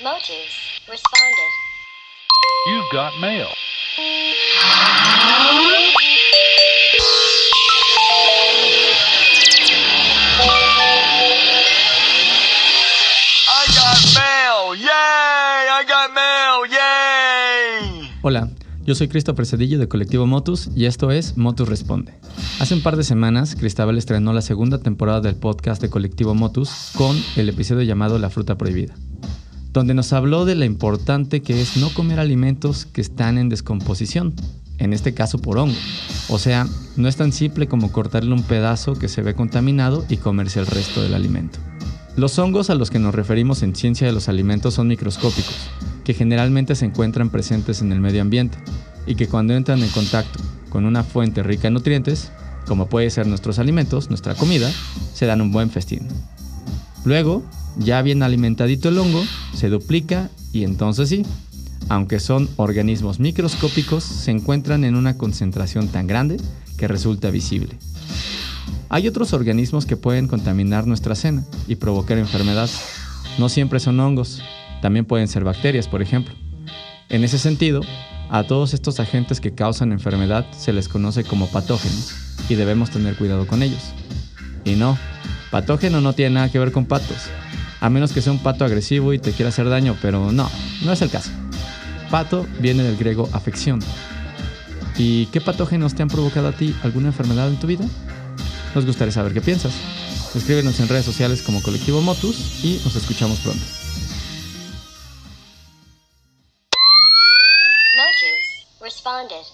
Motus responded. You've got mail. I got mail! Yay! I got mail! Yay! Hola, yo soy Christopher Cedillo de Colectivo Motus y esto es Motus Responde. Hace un par de semanas, Cristabel estrenó la segunda temporada del podcast de Colectivo Motus con el episodio llamado La fruta prohibida, donde nos habló de lo importante que es no comer alimentos que están en descomposición, en este caso por hongo. O sea, no es tan simple como cortarle un pedazo que se ve contaminado y comerse el resto del alimento. Los hongos a los que nos referimos en ciencia de los alimentos son microscópicos, que generalmente se encuentran presentes en el medio ambiente y que cuando entran en contacto con una fuente rica en nutrientes, como puede ser nuestros alimentos, nuestra comida, se dan un buen festín. Luego, ya bien alimentadito el hongo, se duplica y entonces sí, aunque son organismos microscópicos, se encuentran en una concentración tan grande que resulta visible. Hay otros organismos que pueden contaminar nuestra cena y provocar enfermedad. No siempre son hongos, también pueden ser bacterias, por ejemplo. En ese sentido, a todos estos agentes que causan enfermedad se les conoce como patógenos y debemos tener cuidado con ellos. Y no, patógeno no tiene nada que ver con patos, a menos que sea un pato agresivo y te quiera hacer daño, pero no, no es el caso. Pato viene del griego afección. ¿Y qué patógenos te han provocado a ti alguna enfermedad en tu vida? Nos gustaría saber qué piensas. Escríbenos en redes sociales como Colectivo Motus y nos escuchamos pronto. Motus responded.